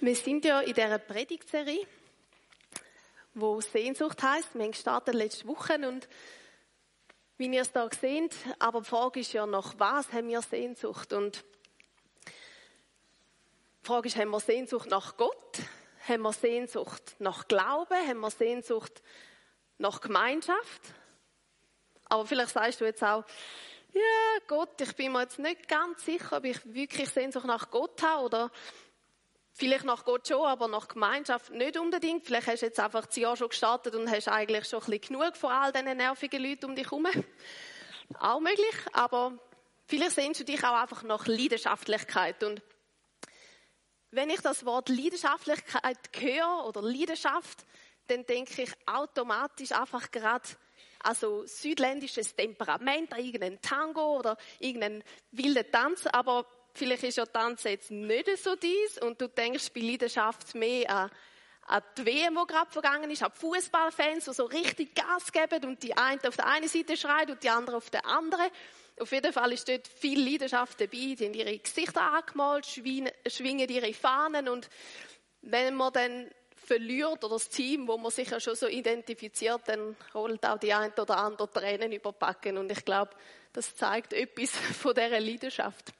Wir sind ja in dieser Predigtserie, wo Sehnsucht heißt. Wir haben gestartet letzte Woche und wie ihr es da seht, aber die Frage ist ja nach was haben wir Sehnsucht? Und die Frage ist, haben wir Sehnsucht nach Gott? Haben wir Sehnsucht nach Glauben? Haben wir Sehnsucht nach Gemeinschaft? Aber vielleicht sagst du jetzt auch, ja, Gott, ich bin mir jetzt nicht ganz sicher, ob ich wirklich Sehnsucht nach Gott habe oder vielleicht nach Gott schon, aber nach Gemeinschaft nicht unbedingt. Vielleicht hast du jetzt einfach das Jahr schon gestartet und hast eigentlich schon ein bisschen genug von all diesen nervigen Leuten um dich herum. Auch möglich, aber vielleicht sehnst du dich auch einfach nach Leidenschaftlichkeit und wenn ich das Wort Leidenschaftlichkeit höre oder Leidenschaft, dann denke ich automatisch einfach gerade also südländisches Temperament, irgendein Tango oder irgendein wilder Tanz, aber vielleicht ist ja Tanz jetzt nicht so dies und du denkst bei Leidenschaft mehr an, an die WM, die gerade vergangen ist, an Fußballfans, die so richtig Gas geben und die eine auf der einen Seite schreit und die andere auf der anderen. Auf jeden Fall ist dort viel Leidenschaft dabei, die haben ihre Gesichter angemalt, schwingen ihre Fahnen und wenn man dann verliert oder das Team, wo man sich ja schon so identifiziert, dann holt auch die ein oder andere Tränen überpacken. Und ich glaube, das zeigt etwas von dieser Leidenschaft.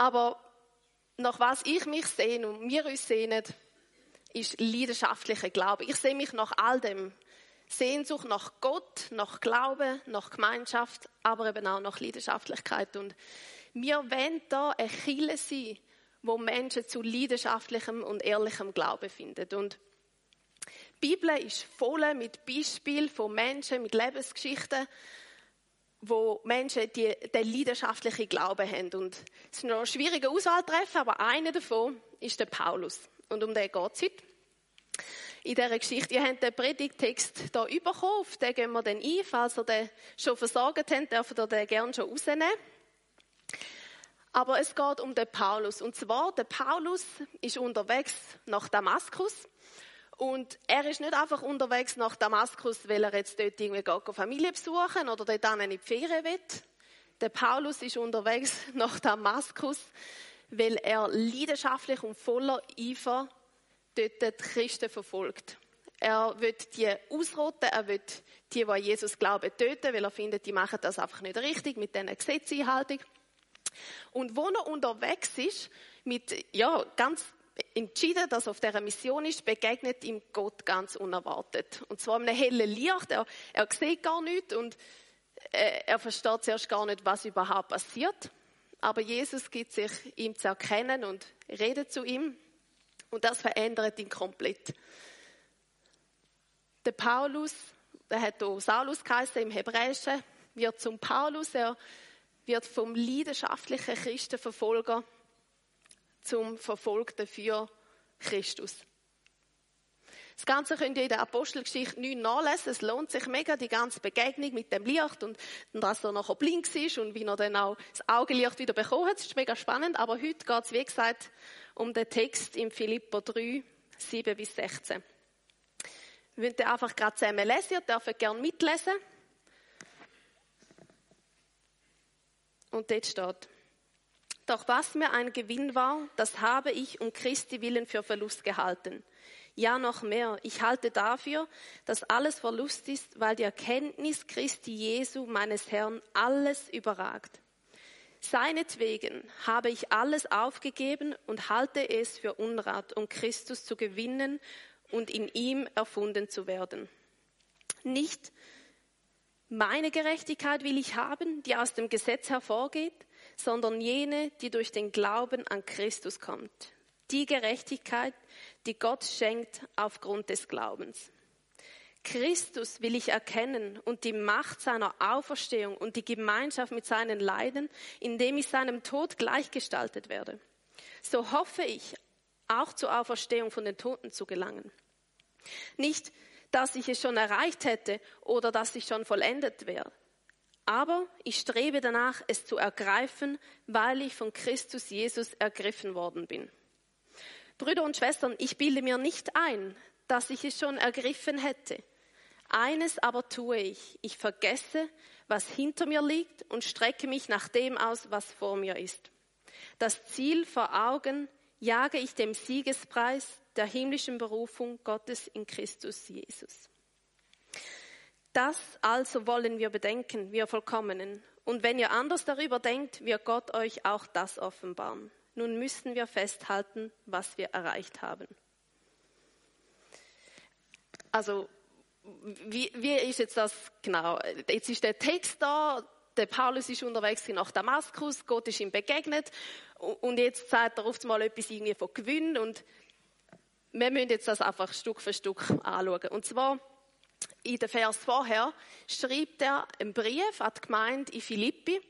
Aber nach was ich mich sehne und wir uns sehnen, ist leidenschaftlicher Glaube. Ich sehe mich nach all dem. Sehnsucht nach Gott, nach Glaube, nach Gemeinschaft, aber eben auch nach Leidenschaftlichkeit. Und wir wollen da ein Chile sein, wo Menschen zu leidenschaftlichem und ehrlichem Glauben finden. Und die Bibel ist voll mit Beispielen von Menschen, mit Lebensgeschichten, wo Menschen die, den leidenschaftlichen Glauben haben. Und es ist noch schwierige Auswahl treffen, aber einer davon ist der Paulus. Und um den geht es heute. In dieser Geschichte. Ihr habt den Predigtext hier bekommen, auf den gehen wir dann ein. Falls ihr den schon versorgt habt, dürft ihr den gerne schon rausnehmen. Aber es geht um den Paulus. Und zwar, der Paulus ist unterwegs nach Damaskus. Und er ist nicht einfach unterwegs nach Damaskus, weil er jetzt dort irgendwie geht, Familie besuchen oder dort dann in die will. Der Paulus ist unterwegs nach Damaskus, weil er leidenschaftlich und voller Eifer dort die Christen verfolgt. Er wird die ausrotten, er wird die, die an Jesus glauben, töten, weil er findet, die machen das einfach nicht richtig mit diesen Gesetzeinhaltung. Und wo er unterwegs ist, mit, ja, ganz entschieden, dass er auf dieser Mission ist, begegnet ihm Gott ganz unerwartet. Und zwar in einem hellen Licht. Er, er sieht gar nichts und äh, er versteht zuerst gar nicht, was überhaupt passiert. Aber Jesus gibt sich ihm zu erkennen und redet zu ihm. Und das verändert ihn komplett. Der Paulus, der hat hier Saulus geheißen im Hebräischen, wird zum Paulus. Er wird vom leidenschaftlichen Christenverfolger zum Verfolgten für Christus. Das Ganze könnt ihr in der Apostelgeschichte 9 nachlesen. Es lohnt sich mega, die ganze Begegnung mit dem Licht und dass er nachher blind ist und wie er dann auch das Augenlicht wieder bekommen hat. Das ist mega spannend. Aber heute geht es, wie gesagt, um den Text im Philippa 3, 7 bis 16. Wir wollen einfach gerade zusammen lesen. Ihr dürft gerne mitlesen. Und dort steht, doch was mir ein Gewinn war, das habe ich um Christi willen für Verlust gehalten. Ja, noch mehr. Ich halte dafür, dass alles Verlust ist, weil die Erkenntnis Christi Jesu, meines Herrn, alles überragt. Seinetwegen habe ich alles aufgegeben und halte es für Unrat, um Christus zu gewinnen und in ihm erfunden zu werden. Nicht meine Gerechtigkeit will ich haben, die aus dem Gesetz hervorgeht, sondern jene, die durch den Glauben an Christus kommt. Die Gerechtigkeit, die Gott schenkt aufgrund des Glaubens. Christus will ich erkennen und die Macht seiner Auferstehung und die Gemeinschaft mit seinen Leiden, indem ich seinem Tod gleichgestaltet werde. So hoffe ich, auch zur Auferstehung von den Toten zu gelangen. Nicht, dass ich es schon erreicht hätte oder dass ich schon vollendet wäre. Aber ich strebe danach, es zu ergreifen, weil ich von Christus Jesus ergriffen worden bin. Brüder und Schwestern, ich bilde mir nicht ein, dass ich es schon ergriffen hätte. Eines aber tue ich. Ich vergesse, was hinter mir liegt und strecke mich nach dem aus, was vor mir ist. Das Ziel vor Augen, jage ich dem Siegespreis der himmlischen Berufung Gottes in Christus Jesus. Das also wollen wir bedenken, wir Vollkommenen. Und wenn ihr anders darüber denkt, wird Gott euch auch das offenbaren. Nun müssen wir festhalten, was wir erreicht haben. Also, wie, wie ist jetzt das genau? Jetzt ist der Text da, der Paulus ist unterwegs nach Damaskus, Gott ist ihm begegnet und jetzt sagt er oft mal etwas irgendwie von Gewinn und wir müssen jetzt das einfach Stück für Stück anschauen. Und zwar in den Vers vorher schreibt er einen Brief an die Gemeinde in Philippi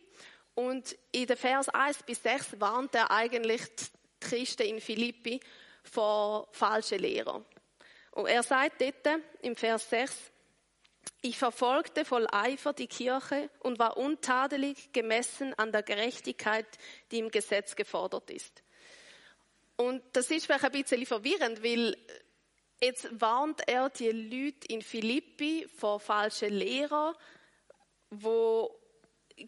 und in den Vers 1 bis 6 warnt er eigentlich die Christen in Philippi vor falschen Lehrern. Und er sagt dort im Vers 6, ich verfolgte voll Eifer die Kirche und war untadelig gemessen an der Gerechtigkeit, die im Gesetz gefordert ist. Und das ist vielleicht ein bisschen verwirrend, weil jetzt warnt er die Leute in Philippi vor falschen Lehrern, wo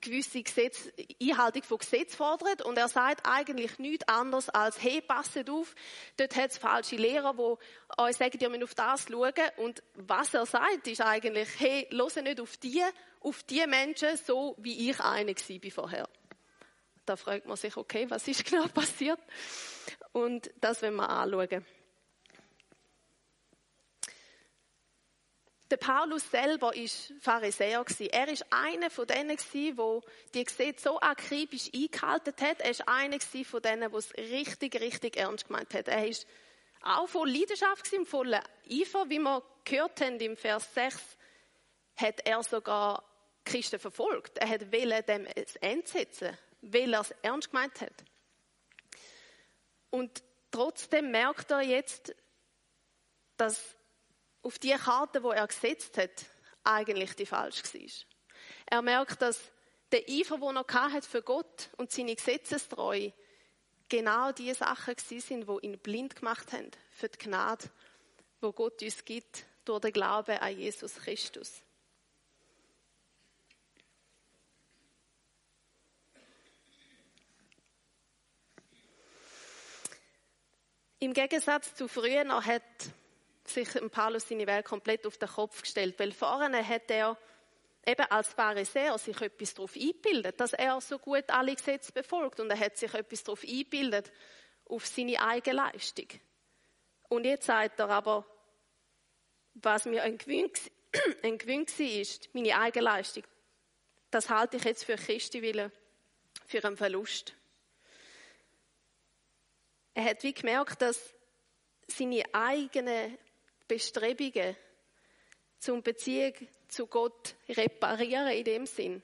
gewisse Gesetz, Einhaltung von Gesetz fordert und er sagt eigentlich nichts anderes als, hey, passet auf, dort hat es falsche Lehrer, die euch sagen, ihr müsst auf das schauen und was er sagt, ist eigentlich, hey, höre nicht auf die, auf die Menschen, so wie ich eine war vorher. Da fragt man sich, okay, was ist genau passiert? Und das wollen wir anschauen. Der Paulus selber ist Pharisäer Er ist einer von denen wo die Gesetze so akribisch eingehalten hat. Er ist einer von denen, wo es richtig, richtig ernst gemeint hat. Er ist auch voll Leidenschaft gewesen, voll Eifer, wie wir gehört haben im Vers 6, hat er sogar Christen verfolgt. Er hat wollen dem das Ende setzen, weil er es ernst gemeint hat. Und trotzdem merkt er jetzt, dass auf die Karte, wo er gesetzt hat, eigentlich die falsch war. Er merkt, dass der Eifer, den er hat für Gott und seine Gesetzestreue, genau die Sachen sind, die ihn blind gemacht haben für die Gnade, wo Gott uns gibt durch den Glauben an Jesus Christus. Im Gegensatz zu früher hat sich Paulus seine Welt komplett auf den Kopf gestellt, weil vorne hat er eben als Pharisäer sich etwas darauf eingebildet, dass er so gut alle Gesetze befolgt und er hat sich etwas darauf eingebildet, auf seine eigene Leistung. Und jetzt sagt er aber, was mir ein Gewinn, war, ist meine eigene Leistung. Das halte ich jetzt für Christi Willen, für einen Verlust. Er hat wie gemerkt, dass seine eigenen Bestrebungen zum Beziehung zu Gott reparieren in dem Sinn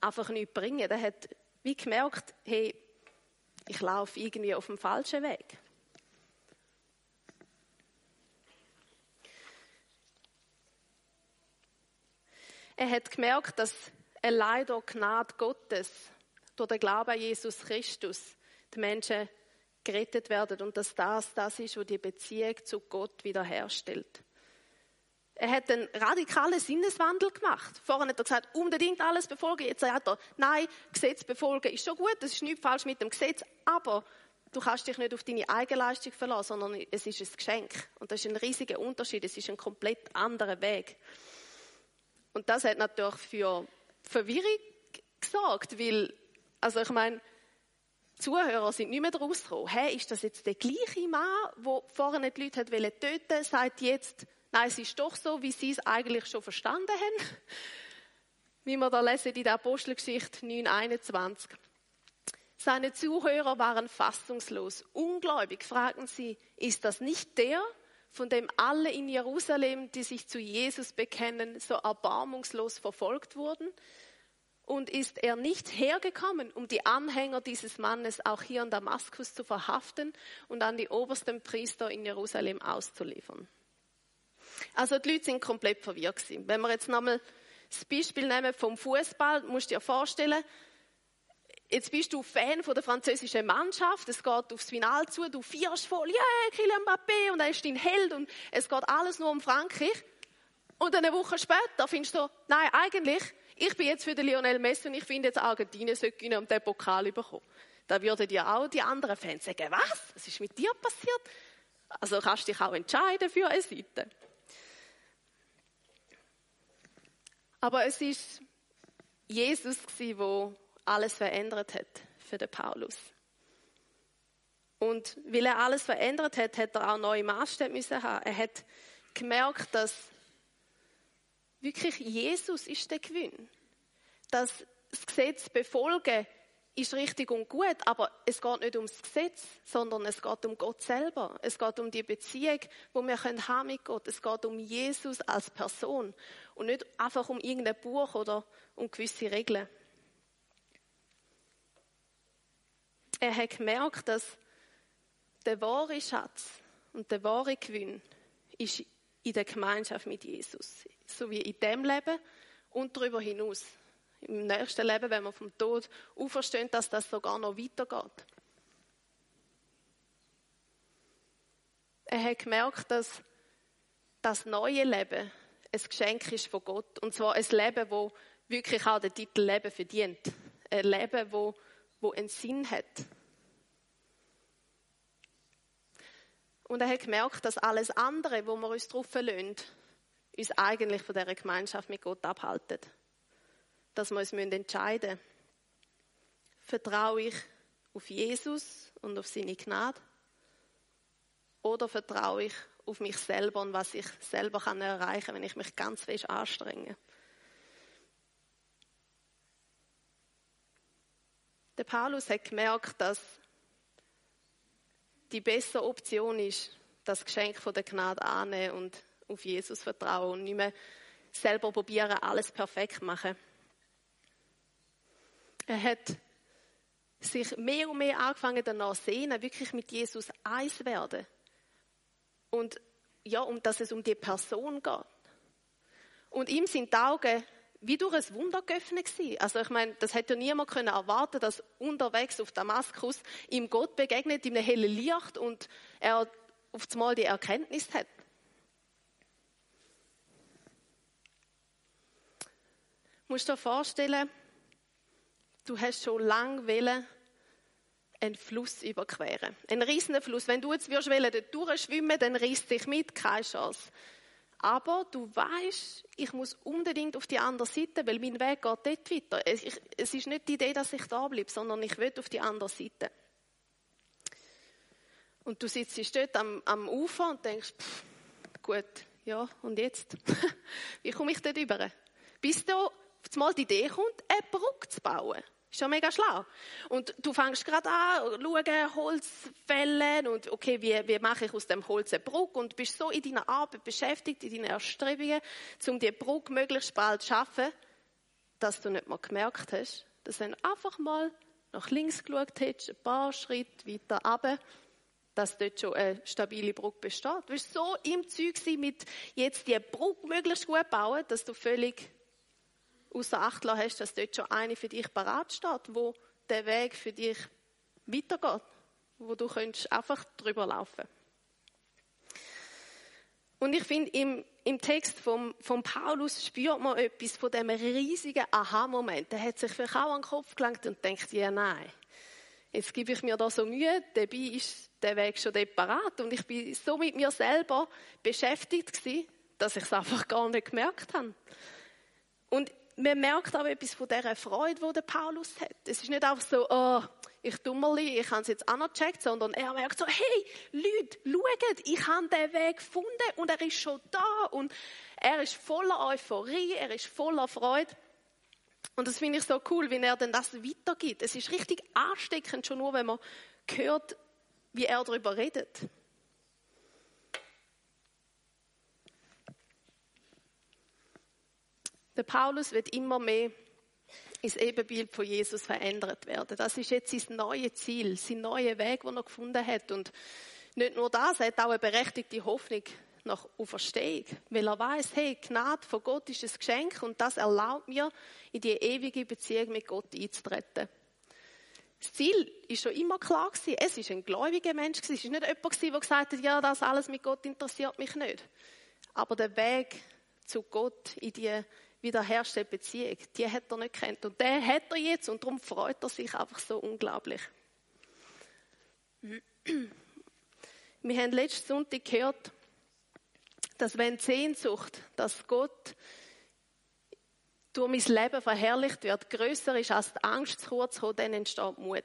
einfach nicht bringen. Er hat wie gemerkt, hey, ich laufe irgendwie auf dem falschen Weg. Er hat gemerkt, dass allein durch Gnade Gottes, durch den Glauben an Jesus Christus, die Menschen gerettet werden und dass das das ist, was die Beziehung zu Gott wiederherstellt. Er hat einen radikalen Sinneswandel gemacht. Vorher hat er gesagt, unbedingt alles befolgen. Jetzt sagt er, nein, Gesetz befolgen ist schon gut, es ist nichts falsch mit dem Gesetz, aber du kannst dich nicht auf deine Eigenleistung verlassen, sondern es ist ein Geschenk. Und das ist ein riesiger Unterschied, es ist ein komplett anderer Weg. Und das hat natürlich für Verwirrung gesorgt, weil, also ich meine, Zuhörer sind nicht mehr daraus gekommen. Hey, ist das jetzt der gleiche Mann, der vorher die Leute hat töten sagt jetzt, nein, es ist doch so, wie sie es eigentlich schon verstanden haben. Wie wir da lesen in der Apostelgeschichte 9,21. Seine Zuhörer waren fassungslos. Ungläubig fragten sie, ist das nicht der, von dem alle in Jerusalem, die sich zu Jesus bekennen, so erbarmungslos verfolgt wurden? Und ist er nicht hergekommen, um die Anhänger dieses Mannes auch hier in Damaskus zu verhaften und an die obersten Priester in Jerusalem auszuliefern? Also die Leute sind komplett verwirrt gewesen. Wenn wir jetzt nochmal das Beispiel nehmen vom Fußball, musst du dir vorstellen, jetzt bist du Fan von der französischen Mannschaft, es geht aufs Finale zu, du feierst voll, ja, yeah, Kylian Mbappé und er ist dein Held und es geht alles nur um Frankreich. Und eine Woche später findest du, nein, eigentlich ich bin jetzt für den Lionel Messi und ich finde jetzt Argentinien sollte gewinnen und den Pokal bekommen. Da würden ja auch die anderen Fans sagen, was? Was ist mit dir passiert? Also kannst du dich auch entscheiden für eine Seite. Aber es ist Jesus der alles verändert hat für den Paulus. Und weil er alles verändert hat, hat er auch neue Maßstäbe müssen haben. Er hat gemerkt, dass wirklich Jesus ist der Gewinn. Das Gesetz befolgen ist richtig und gut, aber es geht nicht ums Gesetz, sondern es geht um Gott selber. Es geht um die Beziehung, wo wir können haben mit Gott. Es geht um Jesus als Person und nicht einfach um irgendein Buch oder um gewisse Regeln. Er hat gemerkt, dass der wahre Schatz und der wahre Gewinn ist in der Gemeinschaft mit Jesus. So wie in dem Leben und darüber hinaus. Im nächsten Leben, wenn wir vom Tod auferstehen, dass das sogar noch weitergeht. Er hat gemerkt, dass das neue Leben ein Geschenk ist von Gott. Und zwar ein Leben, wo wirklich auch den Titel Leben verdient. Ein Leben, wo, wo einen Sinn hat. Und er hat gemerkt, dass alles andere, wo wir uns drauf verlassen, uns eigentlich von dieser Gemeinschaft mit Gott abhalten. Dass wir uns entscheiden müssen. Vertraue ich auf Jesus und auf seine Gnade? Oder vertraue ich auf mich selber und was ich selber kann erreichen kann, wenn ich mich ganz fest anstrenge? Der Paulus hat gemerkt, dass die bessere Option ist, das Geschenk von der Gnade annehmen und auf Jesus vertrauen und nicht mehr selber probieren, alles perfekt zu machen. Er hat sich mehr und mehr angefangen danach sehnen, wirklich mit Jesus eins werden. Und ja, um dass es um die Person geht. Und ihm sind die Augen wie durch ein Wunder geöffnet gewesen. Also ich meine, das hätte ja niemand können erwarten, dass unterwegs auf Damaskus ihm Gott begegnet in einem hellen Licht und er auf einmal die Erkenntnis hat. Musst dir vorstellen, du hast schon lange wollen, einen Fluss überqueren. Ein riesiger Fluss. Wenn du jetzt würdest wollen, dort durchschwimmen, dann reißt dich mit, keine Chance. Aber du weißt, ich muss unbedingt auf die andere Seite, weil mein Weg geht dort weiter. Es, ist nicht die Idee, dass ich da bleibe, sondern ich will auf die andere Seite. Und du sitzt dort am, am Ufer und denkst, pff, gut, ja, und jetzt? Wie komme ich dort über? Bis da mal die Idee kommt, eine Brücke zu bauen. Ist ja mega schlau. Und du fängst gerade an, schauen, Holz fällen und okay, wie, wie mache ich aus dem Holz eine Brücke und bist so in deiner Arbeit beschäftigt, in deinen Erstrebungen, um die Brücke möglichst bald zu schaffen, dass du nicht mal gemerkt hast, dass du einfach mal nach links geschaut hättest, ein paar Schritte weiter runter, dass dort schon eine stabile Brücke besteht. Du bist so im Zeug mit jetzt die Brücke möglichst gut bauen, dass du völlig außer Acht lassen hast, dass dort schon eine für dich parat steht, wo der Weg für dich weitergeht, wo du könntest einfach drüber laufen. Und ich finde, im, im Text vom, vom Paulus spürt man etwas von dem riesigen Aha-Moment. Der hat sich vielleicht auch an den Kopf gelangt und denkt, ja, nein. Jetzt gebe ich mir da so Mühe, dabei ist der Weg schon parat. Und ich bin so mit mir selber beschäftigt gewesen, dass ich es einfach gar nicht gemerkt habe. Und man merkt aber etwas von dieser Freude, die der Paulus hat. Es ist nicht einfach so, oh, ich dummerli, ich habe es jetzt anercheckt, sondern er merkt so, hey, Leute, schaut, ich habe den Weg gefunden und er ist schon da und er ist voller Euphorie, er ist voller Freude. Und das finde ich so cool, wie er denn das weitergibt. Es ist richtig ansteckend, schon nur, wenn man hört, wie er darüber redet. Der Paulus wird immer mehr ins Ebenbild von Jesus verändert werden. Das ist jetzt sein neues Ziel, sein neuer Weg, den er gefunden hat. Und nicht nur das, er hat auch eine berechtigte Hoffnung nach Auferstehung. Weil er weiß, hey, Gnade von Gott ist ein Geschenk und das erlaubt mir, in die ewige Beziehung mit Gott einzutreten. Das Ziel ist schon immer klar gewesen. Es ist ein gläubiger Mensch. Es ist nicht jemand der gesagt hat, ja, das alles mit Gott interessiert mich nicht. Aber der Weg zu Gott in die wiederherstellte Beziehung, die hat er nicht kennt. Und der hat er jetzt und darum freut er sich einfach so unglaublich. Wir haben letzten Sonntag gehört, dass wenn die Sehnsucht, dass Gott durch mein Leben verherrlicht wird, größer ist als die Angst zu kurz kommen, dann entsteht Mut.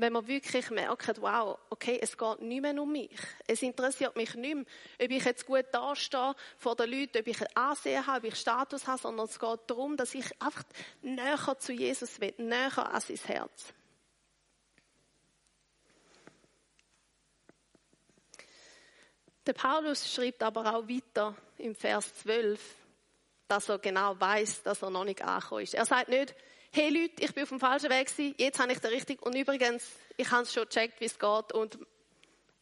Wenn man wirklich merkt, wow, okay, es geht nicht mehr um mich. Es interessiert mich nicht mehr, ob ich jetzt gut dastehe vor den Leuten, ob ich ein Ansehen habe, ob ich Status habe, sondern es geht darum, dass ich einfach näher zu Jesus will, näher an sein Herz. Der Paulus schreibt aber auch weiter im Vers 12, dass er genau weiß, dass er noch nicht angekommen ist. Er sagt nicht, hey Leute, ich bin auf dem falschen Weg gewesen, jetzt habe ich den richtig und übrigens, ich habe es schon gecheckt, wie es geht und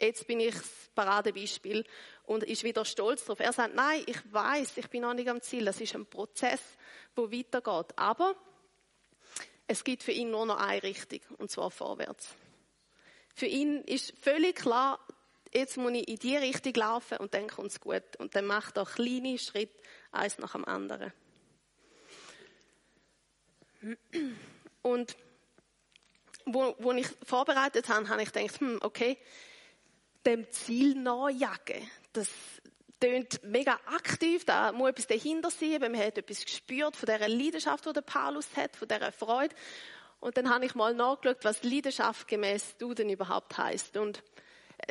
jetzt bin ich das Paradebeispiel und ist wieder stolz darauf. Er sagt, nein, ich weiß, ich bin noch nicht am Ziel. Das ist ein Prozess, wo weitergeht. Aber es gibt für ihn nur noch eine Richtung und zwar vorwärts. Für ihn ist völlig klar, jetzt muss ich in die Richtung laufen und dann kommt es gut. Und dann macht er kleine Schritte, eins nach dem anderen. Und wo, wo ich vorbereitet habe, habe ich gedacht, hm, okay, dem Ziel nachjagen, das tönt mega aktiv, da muss etwas dahinter sein, man hat etwas gespürt von dieser Leidenschaft, die der Paulus hat, von dieser Freude. Und dann habe ich mal nachgeschaut, was Leidenschaft gemäß du denn überhaupt heißt. Und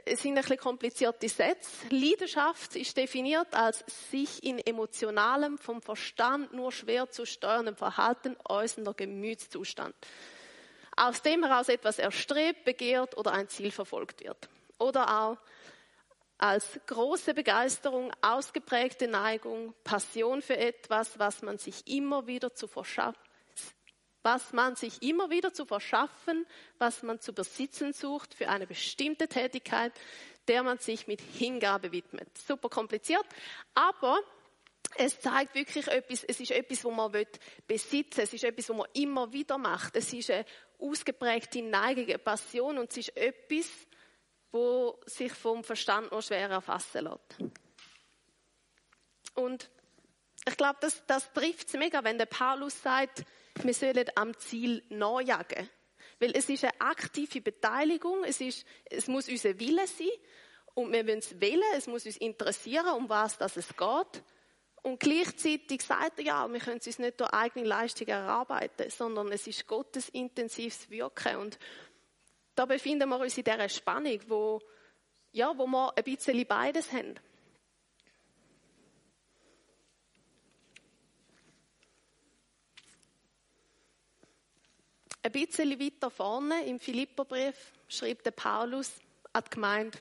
es sind ein bisschen komplizierte Sätze. Leidenschaft ist definiert als sich in emotionalem, vom Verstand nur schwer zu steuerndem Verhalten äußernder Gemütszustand. Aus dem heraus etwas erstrebt, begehrt oder ein Ziel verfolgt wird. Oder auch als große Begeisterung, ausgeprägte Neigung, Passion für etwas, was man sich immer wieder zu verschaffen was man sich immer wieder zu verschaffen, was man zu besitzen sucht für eine bestimmte Tätigkeit, der man sich mit Hingabe widmet. Super kompliziert, aber es zeigt wirklich etwas, es ist etwas, wo man besitzen will. Es ist etwas, wo man immer wieder macht. Es ist eine ausgeprägte Neigung, eine Passion und es ist etwas, wo sich vom Verstand noch schwer erfassen lässt. Und ich glaube, das, das trifft es mega, wenn der Paulus sagt, wir sollen am Ziel nachjagen. Weil es ist eine aktive Beteiligung, es, ist, es muss unser Wille sein und wir müssen es wählen, es muss uns interessieren, um was das es geht. Und gleichzeitig sagt er ja, wir können es uns nicht durch eigene Leistung erarbeiten, sondern es ist Gottes intensives Wirken. Und da befinden wir uns in dieser Spannung, wo, ja, wo wir ein bisschen beides haben. Ein bisschen weiter vorne im Philipperbrief schreibt der Paulus an die Gemeinde.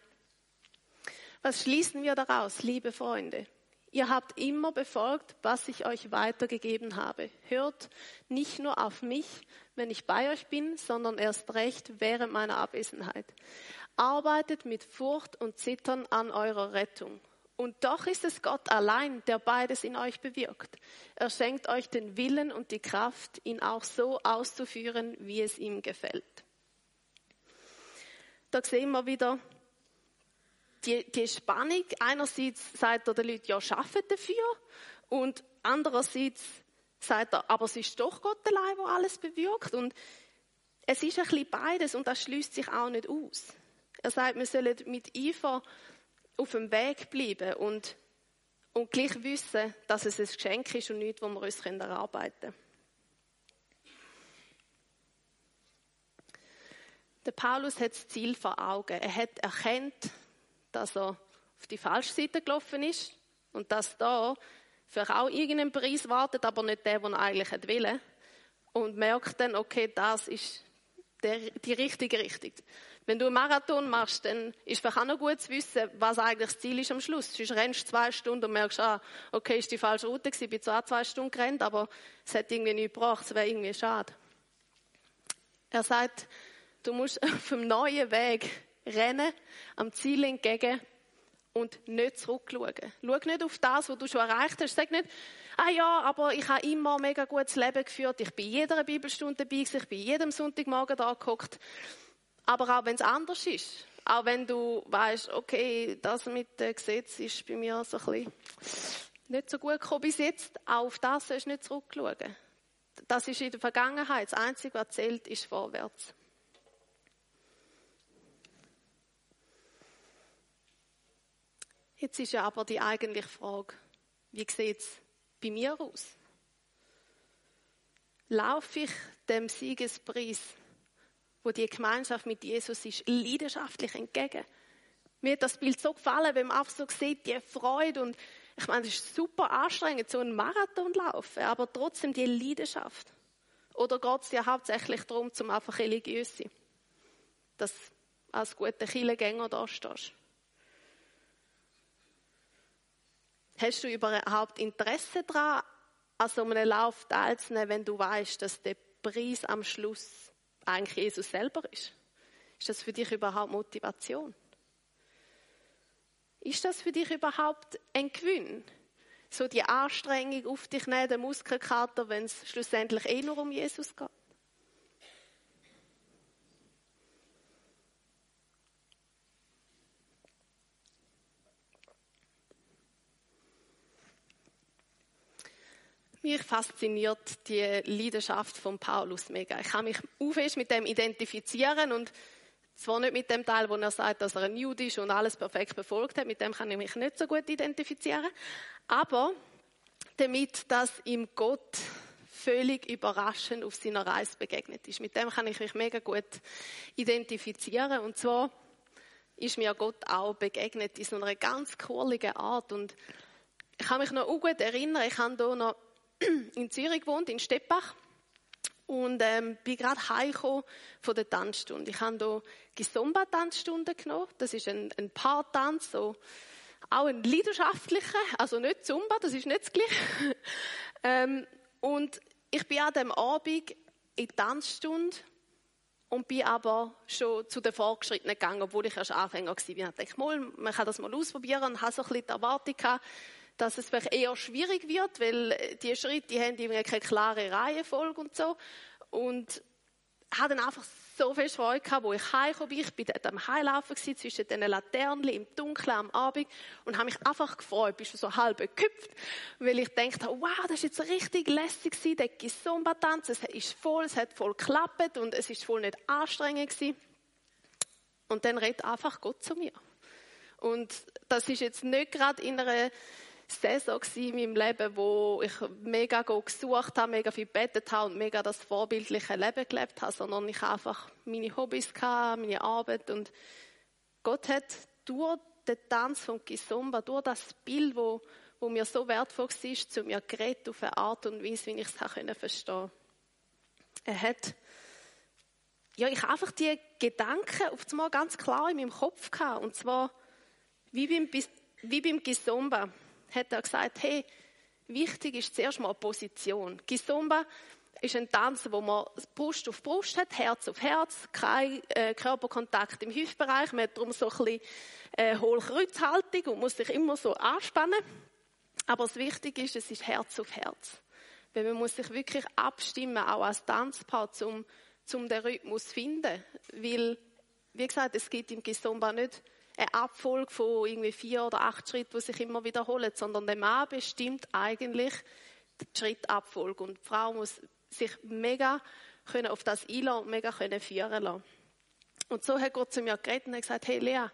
Was schließen wir daraus, liebe Freunde? Ihr habt immer befolgt, was ich euch weitergegeben habe. Hört nicht nur auf mich, wenn ich bei euch bin, sondern erst recht während meiner Abwesenheit. Arbeitet mit Furcht und Zittern an eurer Rettung und doch ist es Gott allein, der beides in euch bewirkt. Er schenkt euch den Willen und die Kraft, ihn auch so auszuführen, wie es ihm gefällt. Da sehen wir wieder die, die Spannung. Einerseits sagt er den Leuten, ja, schafft dafür. Und andererseits sagt er, aber es ist doch Gott allein, der alles bewirkt. Und es ist ein bisschen beides und das schließt sich auch nicht aus. Er sagt, wir sollen mit Eifer auf dem Weg bleiben und, und gleich wissen, dass es ein Geschenk ist und nichts, wo wir uns erarbeiten können. Der Paulus hat das Ziel vor Augen. Er hat erkannt, dass er auf die falsche Seite gelaufen ist und dass da für auch irgendeinen Preis wartet, aber nicht der, den er eigentlich will. Und merkt dann, okay, das ist der, die richtige Richtung. Wenn du einen Marathon machst, dann ist vielleicht auch noch gut zu wissen, was eigentlich das Ziel ist am Schluss. Sonst rennst du zwei Stunden und merkst, ah, okay, ist die falsche Route gewesen, bin zwar zwei Stunden gerannt, aber es hat irgendwie nichts gebracht, es wäre irgendwie schade. Er sagt, du musst auf dem neuen Weg rennen, am Ziel entgegen und nicht zurückschauen. Schau nicht auf das, was du schon erreicht hast. Sag nicht, ah ja, aber ich habe immer ein mega gutes Leben geführt, ich bin jeder Bibelstunde dabei ich bin jedem Sonntagmorgen da gehockt. Aber auch wenn es anders ist, auch wenn du weißt, okay, das mit dem Gesetz ist bei mir so ein bisschen nicht so gut gekommen bis jetzt, auch auf das sollst du nicht zurückschauen. Das ist in der Vergangenheit. Das Einzige, was zählt, ist vorwärts. Jetzt ist ja aber die eigentliche Frage, wie sieht es bei mir aus? Laufe ich dem Siegespreis wo die Gemeinschaft mit Jesus ist, leidenschaftlich entgegen? Mir hat das Bild so gefallen, wenn man einfach so sieht, die Freude und ich meine, es ist super anstrengend, so einen Marathon laufen, aber trotzdem die Leidenschaft. Oder geht es ja hauptsächlich darum, zum einfach religiös sein? Dass als guter Kirchengänger da stehst. Hast du überhaupt Interesse daran, an so einem Lauf teilzunehmen, wenn du weißt, dass der Preis am Schluss eigentlich Jesus selber ist? Ist das für dich überhaupt Motivation? Ist das für dich überhaupt ein Gewinn? So die Anstrengung auf dich nehmen, den Muskelkater, wenn es schlussendlich eh nur um Jesus geht? Mich fasziniert die Leidenschaft von Paulus mega. Ich kann mich aufwärts mit dem identifizieren und zwar nicht mit dem Teil, wo er sagt, dass er ein Jude ist und alles perfekt befolgt hat. Mit dem kann ich mich nicht so gut identifizieren. Aber damit, dass ihm Gott völlig überraschend auf seiner Reise begegnet ist. Mit dem kann ich mich mega gut identifizieren. Und zwar ist mir Gott auch begegnet in so einer ganz kurligen Art. Und ich kann mich noch gut erinnern, ich habe hier noch in Zürich gewohnt, in Steppach. Und ähm, bin gerade heimgekommen von der Tanzstunde. Ich habe hier Gisomba-Tanzstunde genommen. Das ist ein, ein Paartanz, so auch ein leidenschaftlicher, also nicht Zumba, das ist nicht das Gleiche. ähm, und ich bin an dem Abend in die Tanzstunde und bin aber schon zu den Fortgeschrittenen gegangen, obwohl ich erst Anfänger war. Ich dachte, man kann das mal ausprobieren und habe so ein bisschen die Erwartung gehabt, dass es vielleicht eher schwierig wird, weil die Schritte die haben irgendwie keine klare Reihenfolge und so. Und habe dann einfach so viel Freude gehabt, wo ich heimgekommen bin. Ich bin dort am Heilaufen gewesen, zwischen den Laternen im Dunkeln am Abend und habe mich einfach gefreut. Bin schon so halb geküpft, weil ich dachte, wow, das ist jetzt richtig lässig gewesen, der Gisomba-Tanz. Es ist voll, es hat voll geklappt und es ist voll nicht anstrengend gewesen. Und dann redet einfach Gott zu mir. Und das ist jetzt nicht gerade in einer Saison in meinem Leben, wo ich mega gesucht habe, mega viel gebetet habe und mega das vorbildliche Leben gelebt habe, sondern ich einfach meine Hobbys hatte, meine Arbeit und Gott hat durch den Tanz von Kisomba, durch das Bild, wo, wo mir so wertvoll war, zu mir geredet auf eine Art und Weise, wie ich es verstehen konnte. Er hat ja, ich einfach die Gedanken auf einmal ganz klar in meinem Kopf gehabt. Und zwar, wie beim, wie beim Gisomba hat er gesagt, hey, wichtig ist zuerst mal Position. Gisumba ist ein Tanz, wo man Brust auf Brust hat, Herz auf Herz, kein äh, Körperkontakt im Hüftbereich. Man hat darum so ein bisschen äh, Hohlkreuzhaltung und muss sich immer so anspannen. Aber das Wichtige ist, es ist Herz auf Herz. Weil man muss sich wirklich abstimmen, auch als Tanzpaar, um, um den Rhythmus zu finden. Weil, wie gesagt, es gibt im Gisomba nicht eine Abfolge von irgendwie vier oder acht Schritten, die sich immer wiederholen, sondern der Mann bestimmt eigentlich die Schrittabfolge und die Frau muss sich mega können auf das einlassen und mega können führen lassen. Und so hat Gott zu mir geredet und hat gesagt, hey Lea,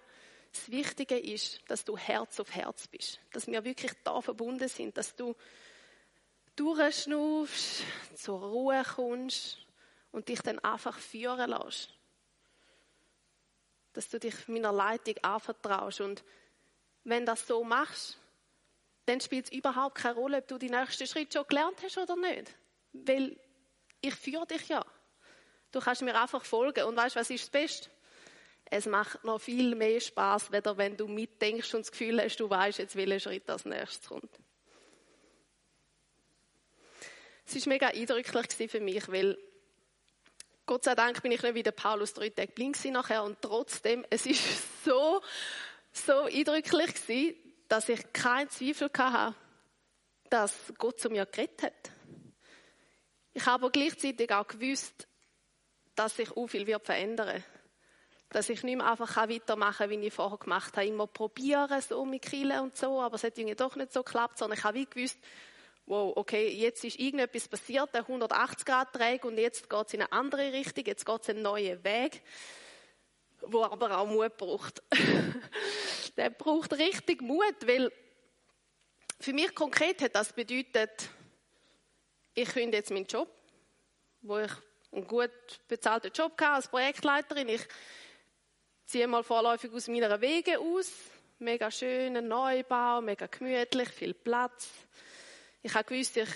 das Wichtige ist, dass du Herz auf Herz bist. Dass wir wirklich da verbunden sind, dass du durchschnaufst, zur Ruhe kommst und dich dann einfach führen lässt dass du dich meiner Leitung anvertraust. Und wenn das so machst, dann spielt es überhaupt keine Rolle, ob du die nächsten Schritte schon gelernt hast oder nicht. Weil ich führe dich ja. Du kannst mir einfach folgen. Und weißt du, was ist das Beste? Es macht noch viel mehr Spaß, wenn du mitdenkst und das Gefühl hast, du weißt jetzt, welcher Schritt als nächstes kommt. Es war mega eindrücklich für mich, weil Gott sei Dank bin ich nicht wie Paulus drei Tage blind nachher und trotzdem, es ist so, so eindrücklich gewesen, dass ich keinen Zweifel hatte, dass Gott zu mir geredet hat. Ich habe aber gleichzeitig auch gewusst, dass sich auch viel wird verändern Dass ich nicht mehr einfach weitermachen kann, wie ich vorher gemacht habe. Immer probieren, so mit Killen und so, aber es hat irgendwie doch nicht so geklappt, sondern ich habe wie gewusst, wow, okay, jetzt ist irgendetwas passiert, der 180 Grad trägt und jetzt geht es in eine andere Richtung, jetzt geht es einen neuen Weg, wo aber auch Mut braucht. der braucht richtig Mut, weil für mich konkret hat das bedeutet, ich finde jetzt meinen Job, wo ich einen gut bezahlten Job hatte als Projektleiterin. Ich ziehe mal vorläufig aus meiner Wege aus. Mega schöner Neubau, mega gemütlich, viel Platz. Ich habe gewusst, ich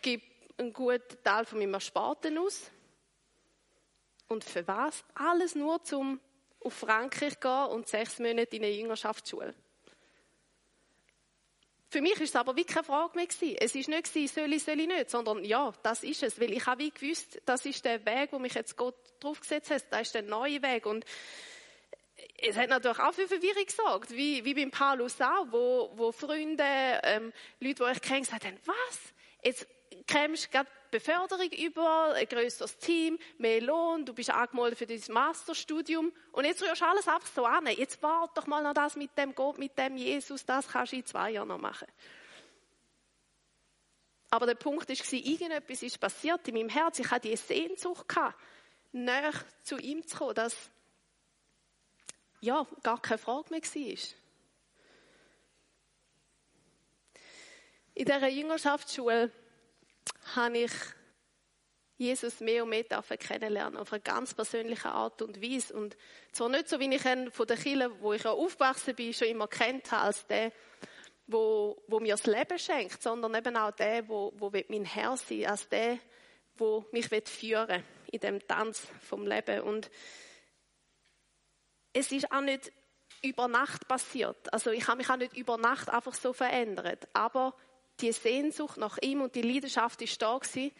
gebe einen guten Teil von meinem Ersparten aus. Und für was? Alles nur, um auf Frankreich zu gehen und sechs Monate in eine Jüngerschaftsschule. Für mich ist es aber wie keine Frage mehr gewesen. Es ist nicht gewesen, soll ich, soll ich nicht, sondern ja, das ist es. Weil ich habe wie gewusst, das ist der Weg, wo mich jetzt Gott draufgesetzt hat. Das ist der neue Weg. Und es hat natürlich auch für Verwirrung gesorgt, wie, wie beim Paulus auch, wo, wo Freunde, ähm, Leute, die ich kenne, gesagt haben, was? Jetzt kommst du Beförderung über, ein größeres Team, mehr Lohn, du bist angemeldet für dein Masterstudium und jetzt rührst du alles einfach so an. Jetzt warte doch mal noch das mit dem Gott, mit dem Jesus, das kannst du in zwei Jahren noch machen. Aber der Punkt war, irgendetwas ist passiert in meinem Herz. Ich hatte diese Sehnsucht, näher zu ihm zu kommen, dass ja, gar keine Frage mehr war. In dieser Jüngerschaftsschule habe ich Jesus mehr und mehr kennenlernen auf eine ganz persönliche Art und Weise. Und zwar nicht so, wie ich ihn von der Kirche, wo ich aufgewachsen bin, schon immer kennt habe, als der, wo, wo mir das Leben schenkt, sondern eben auch der, wo, wo mein Herr sein als der, wo mich führen will in dem Tanz vom Leben. Und es ist auch nicht über Nacht passiert. Also ich habe mich auch nicht über Nacht einfach so verändert. Aber die Sehnsucht nach ihm und die Leidenschaft ist da gewesen,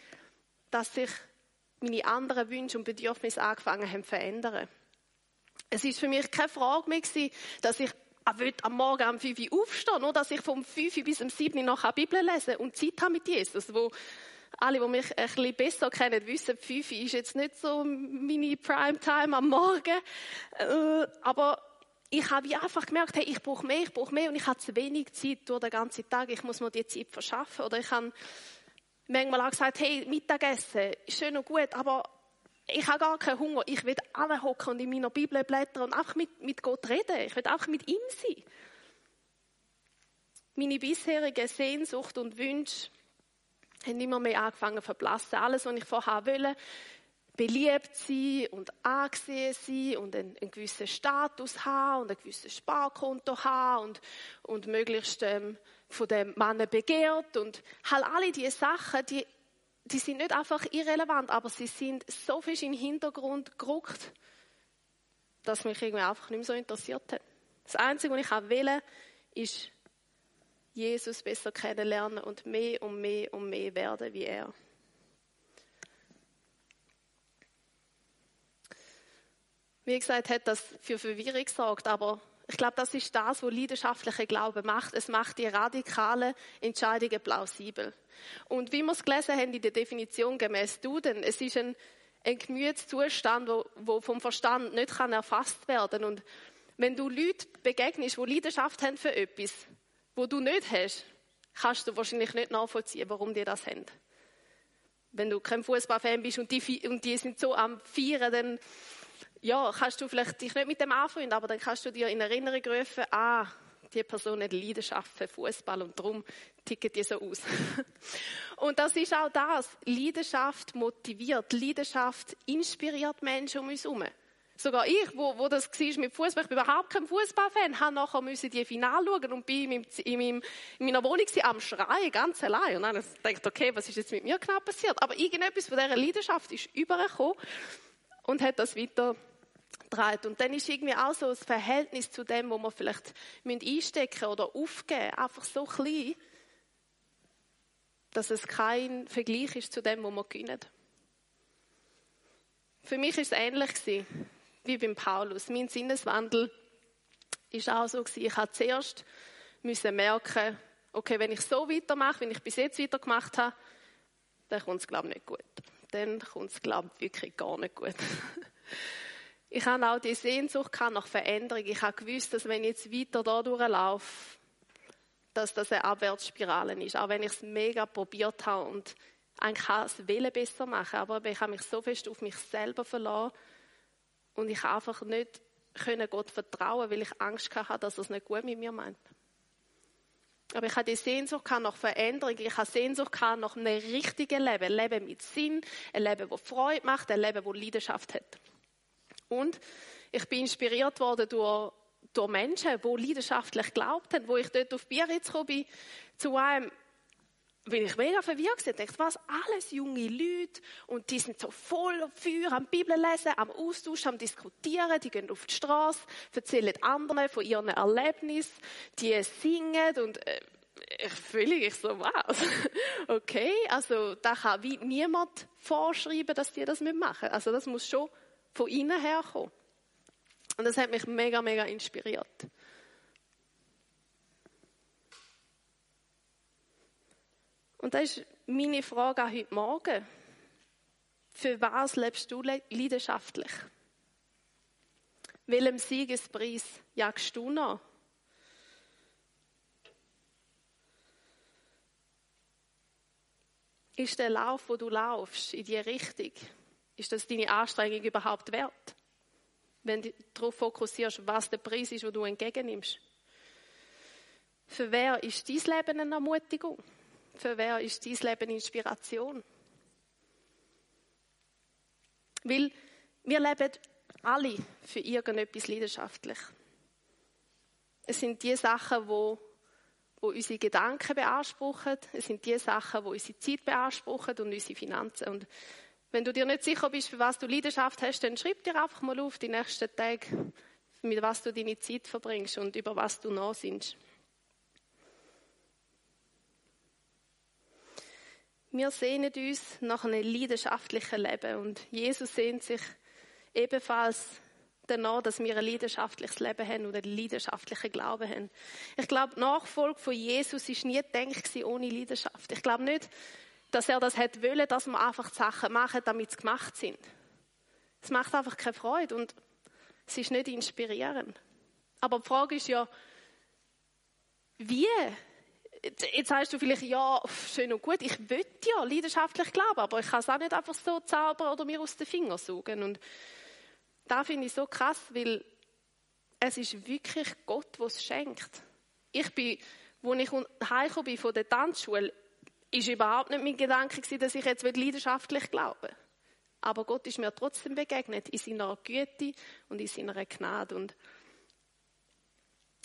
dass sich meine anderen Wünsche und Bedürfnisse angefangen haben zu verändern. Es ist für mich keine Frage mehr gewesen, dass ich am Morgen um 5 Uhr aufstehen, nur dass ich vom 5 bis um 7 Uhr noch Bibel lesen und Zeit habe mit Jesus, wo alle, die mich ein bisschen besser kennen, wissen, 5 Uhr ist jetzt nicht so meine Primetime am Morgen, äh, aber ich habe einfach gemerkt, hey, ich brauche mehr, ich brauche mehr und ich habe zu wenig Zeit durch den ganzen Tag. Ich muss mir die Zeit verschaffen. Oder ich habe manchmal auch gesagt, hey, Mittagessen schön und gut, aber ich habe gar keinen Hunger. Ich will alle hocken und in meiner Bibel blättern und einfach mit, mit Gott reden. Ich will auch mit ihm sein. Meine bisherige Sehnsucht und Wünsche haben immer mehr angefangen zu verblassen. Alles, was ich vorher wollte, beliebt sein und angesehen sein und einen, einen, gewissen Status haben und ein gewisses Sparkonto haben und, und möglichst ähm, von dem Mann begehrt und halt alle diese Sachen, die, die sind nicht einfach irrelevant, aber sie sind so viel in den Hintergrund gerückt, dass mich irgendwie einfach nicht mehr so interessiert hat. Das Einzige, was ich auch will, ist Jesus besser kennenlernen und mehr und mehr und mehr werden wie er. Wie gesagt, hat das für Verwirrung gesorgt, aber ich glaube, das ist das, was leidenschaftlicher Glaube macht. Es macht die radikalen Entscheidungen plausibel. Und wie wir es gelesen haben in der Definition gemäß Duden, es ist ein, ein Gemütszustand, wo, wo vom Verstand nicht kann erfasst werden. Und wenn du Leute begegnest, die Leidenschaft haben für etwas, wo du nicht hast, kannst du wahrscheinlich nicht nachvollziehen, warum die das haben. Wenn du kein Fußballfan bist und die, und die sind so am Feiern, dann ja, kannst du vielleicht dich nicht mit dem anfreunden, aber dann kannst du dir in Erinnerung rufen, ah, die Person hat Leidenschaft für Fußball und darum ticket die so aus. und das ist auch das. Leidenschaft motiviert, Leidenschaft inspiriert Menschen um uns herum. Sogar ich, wo, wo das war mit Fußball, ich bin überhaupt kein Fußballfan, habe nachher müssen die Finale schauen und bin in, in, in, in meiner Wohnung am Schreien, ganz allein. Und dann habe ich okay, was ist jetzt mit mir genau passiert? Aber irgendetwas von dieser Leidenschaft ist übergekommen und hat das weiter. Und dann ist irgendwie auch so das Verhältnis zu dem, wo wir vielleicht einstecken oder aufgeben, einfach so klein, dass es kein Vergleich ist zu dem, wo wir gewinnen. Für mich ist es ähnlich gewesen, wie beim Paulus. Mein Sinneswandel ist auch so gewesen. Ich habe zuerst müssen merken, okay, wenn ich so weitermache, wie ich bis jetzt weitergemacht habe, dann kommt es, glaube ich, nicht gut. Dann kommt es, glaube ich, wirklich gar nicht gut. Ich habe auch die Sehnsucht nach Veränderung. Ich habe gewusst, dass wenn ich jetzt weiter da durchlaufe, dass das eine Abwärtsspirale ist. Auch wenn ich es mega probiert habe und eigentlich es Willen besser machen. Aber ich habe mich so fest auf mich selber verlassen und ich einfach nicht können Gott vertrauen, weil ich Angst hatte, dass er es nicht gut mit mir meint. Aber ich hatte die Sehnsucht nach Veränderung. Ich hatte Sehnsucht nach einem richtigen Leben. Ein Leben mit Sinn, ein Leben, das Freude macht, ein Leben, das Leidenschaft hat. Und ich bin inspiriert worden durch, durch Menschen, die leidenschaftlich glaubt haben. Wo ich dort auf Biarritz gekommen bin, zu einem bin ich mega verwirrt Ich dachte, was, alles junge Leute und die sind so voll Feuer am Bibel lesen, am Austausch, am Diskutieren, die gehen auf die Straße, erzählen anderen von ihren Erlebnissen, die singen und äh, ich fühle mich so, was? okay, also da kann wie niemand vorschreiben, dass die das mitmachen. Also das muss schon von innen herkommen. Und das hat mich mega, mega inspiriert. Und das ist meine Frage auch heute Morgen. Für was lebst du leidenschaftlich? Welchem Siegespreis jagst du noch? Ist der Lauf, wo du laufst, in die Richtung, ist das deine Anstrengung überhaupt wert? Wenn du darauf fokussierst, was der Preis ist, wo du entgegennimmst. Für wer ist dein Leben eine Ermutigung? Für wer ist dein Leben Inspiration? Weil wir leben alle für irgendetwas leidenschaftlich. Es sind die Sachen, wo, wo unsere Gedanken beanspruchen. Es sind die Sachen, wo unsere Zeit beanspruchen und unsere Finanzen. Und wenn du dir nicht sicher bist, für was du Leidenschaft hast, dann schreib dir einfach mal auf die nächsten Tage, mit was du deine Zeit verbringst und über was du nachsinnst. Wir sehnen uns nach einem leidenschaftlichen Leben und Jesus sehnt sich ebenfalls danach, dass wir ein leidenschaftliches Leben haben und einen leidenschaftlichen Glauben haben. Ich glaube, Nachfolge von Jesus ist nie gedacht ohne Leidenschaft. Ich glaube nicht, dass er das hätte wollen, dass wir einfach die Sachen machen, damit sie gemacht sind. Es macht einfach keine Freude und es ist nicht inspirierend. Aber die Frage ist ja, wie Jetzt sagst du vielleicht, ja, schön und gut, ich will ja leidenschaftlich glauben, aber ich kann es auch nicht einfach so zaubern oder mir aus den Fingern saugen. Und da finde ich so krass, weil es ist wirklich Gott, der es schenkt. Ich bin, als ich heimgekommen bin von der Tanzschule, ist überhaupt nicht mein Gedanke gewesen, dass ich jetzt leidenschaftlich glauben will. Aber Gott ist mir trotzdem begegnet, in seiner Güte und in seiner Gnade. Und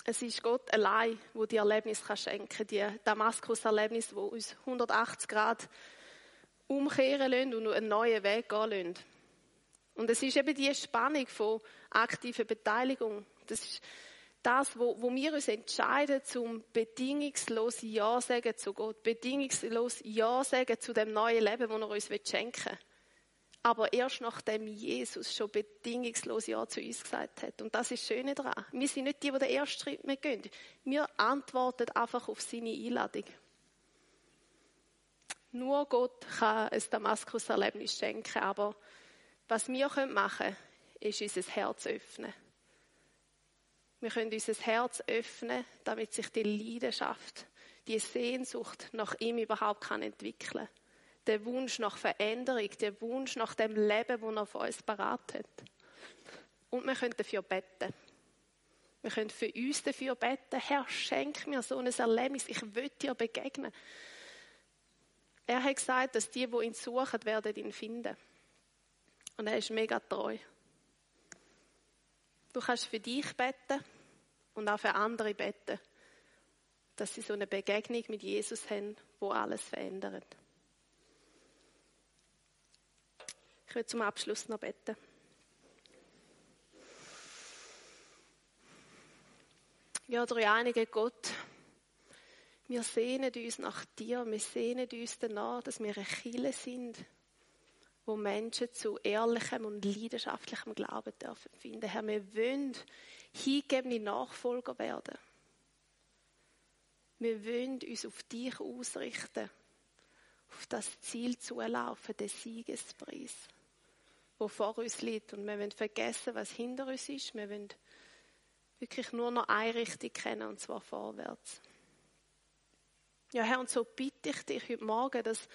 es ist Gott allein, wo die Erlebnis kann schenken die Damaskus-Erlebnis, wo uns 180 Grad umkehren lassen und einen neuen Weg gehen lassen. Und es ist eben die Spannung von aktiver Beteiligung. Das ist das, wo, wo wir uns entscheiden, zum bedingungslos Ja sagen zu Gott, bedingungslos Ja sagen zu dem neuen Leben, das er uns schenken will aber erst nachdem Jesus schon bedingungslos Ja zu uns gesagt hat. Und das ist das Schöne daran. Wir sind nicht die, die den ersten Schritt gehen. Wir antworten einfach auf seine Einladung. Nur Gott kann ein Damaskus-Erlebnis schenken, aber was wir machen können, ist unser Herz öffnen. Wir können unser Herz öffnen, damit sich die Leidenschaft, die Sehnsucht nach ihm überhaupt kann entwickeln kann der Wunsch nach Veränderung, der Wunsch nach dem Leben, das er für uns parat hat. Und wir können dafür beten. Wir können für uns dafür beten, Herr, schenk mir so ein Erlebnis, ich will dir begegnen. Er hat gesagt, dass die, die ihn suchen, werden ihn finden. Und er ist mega treu. Du kannst für dich beten und auch für andere beten, dass sie so eine Begegnung mit Jesus haben, wo alles verändert. Ich will zum Abschluss noch beten. Ja, der einige Gott, wir sehnen uns nach dir, wir sehnen uns danach, dass wir eine Chile sind, wo Menschen zu ehrlichem und leidenschaftlichem Glauben dürfen finden. Herr, wir wollen hingegebene Nachfolger werden. Wir wollen uns auf dich ausrichten, auf das Ziel zulaufen, den Siegespreis wo vor uns liegt. Und wir wollen vergessen, was hinter uns ist. Wir wollen wirklich nur noch eine Richtung kennen, und zwar vorwärts. Ja, Herr, und so bitte ich dich heute Morgen, dass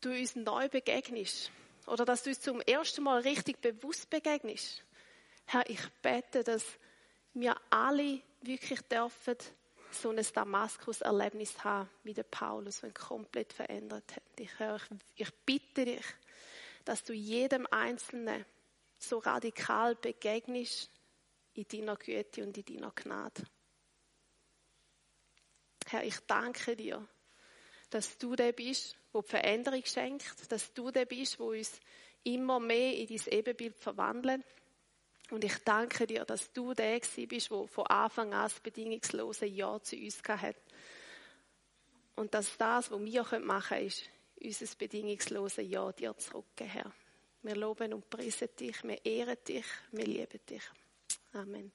du uns neu begegnest. Oder dass du uns zum ersten Mal richtig bewusst begegnest. Herr, ich bete, dass wir alle wirklich dürfen so ein Damaskus-Erlebnis haben, wie der Paulus, der komplett verändert hat. Ich, ich bitte dich, dass du jedem Einzelnen so radikal begegnest in deiner Güte und in deiner Gnade. Herr, ich danke dir, dass du der bist, wo Veränderung schenkt, dass du der bist, wo uns immer mehr in dein Ebenbild verwandelt. Und ich danke dir, dass du der bist, der von Anfang an das bedingungslose Ja zu uns hat. Und dass das, was wir machen können, ist, unser bedingungslose Ja dir zurückgeben, Herr. Wir loben und preisen dich, wir ehren dich, wir lieben dich. Amen.